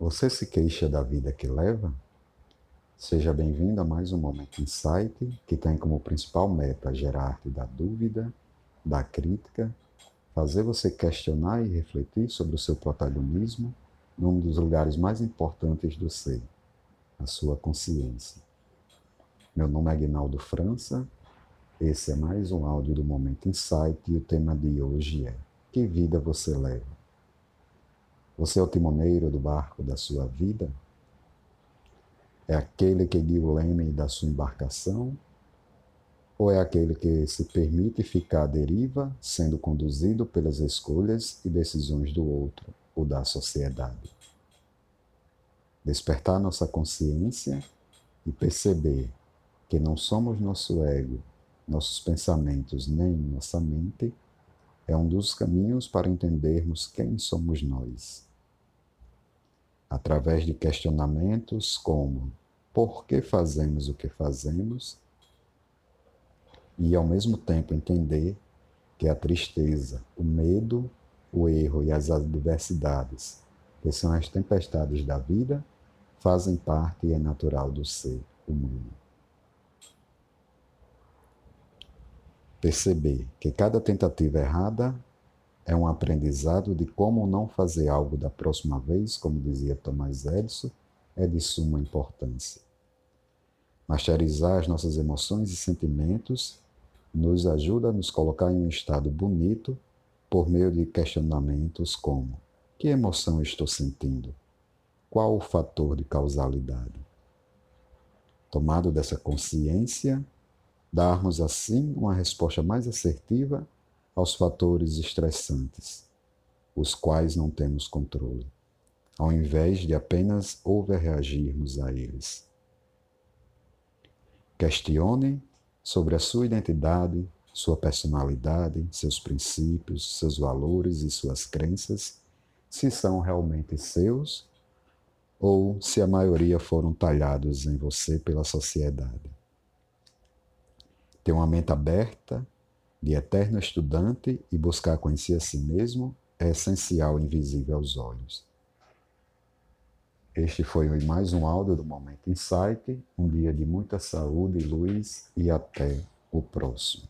Você se queixa da vida que leva? Seja bem-vindo a mais um Momento Insight, que tem como principal meta gerar-te da dúvida, da crítica, fazer você questionar e refletir sobre o seu protagonismo num dos lugares mais importantes do ser, a sua consciência. Meu nome é Aguinaldo França, esse é mais um áudio do Momento Insight e o tema de hoje é Que vida você leva? Você é o timoneiro do barco da sua vida? É aquele que guia o leme da sua embarcação? Ou é aquele que se permite ficar à deriva, sendo conduzido pelas escolhas e decisões do outro ou da sociedade? Despertar nossa consciência e perceber que não somos nosso ego, nossos pensamentos nem nossa mente é um dos caminhos para entendermos quem somos nós através de questionamentos como por que fazemos o que fazemos e ao mesmo tempo entender que a tristeza, o medo, o erro e as adversidades, que são as tempestades da vida, fazem parte e é natural do ser humano. Perceber que cada tentativa errada é um aprendizado de como não fazer algo da próxima vez, como dizia Thomas Edison, é de suma importância. Masterizar as nossas emoções e sentimentos nos ajuda a nos colocar em um estado bonito por meio de questionamentos como: que emoção estou sentindo? Qual o fator de causalidade? Tomado dessa consciência, darmos assim uma resposta mais assertiva aos fatores estressantes, os quais não temos controle, ao invés de apenas overreagirmos a eles. Questione sobre a sua identidade, sua personalidade, seus princípios, seus valores e suas crenças, se são realmente seus ou se a maioria foram talhados em você pela sociedade. Ter uma mente aberta de eterno estudante e buscar conhecer a si mesmo é essencial e invisível aos olhos. Este foi mais um áudio do Momento Insight, um dia de muita saúde e luz e até o próximo.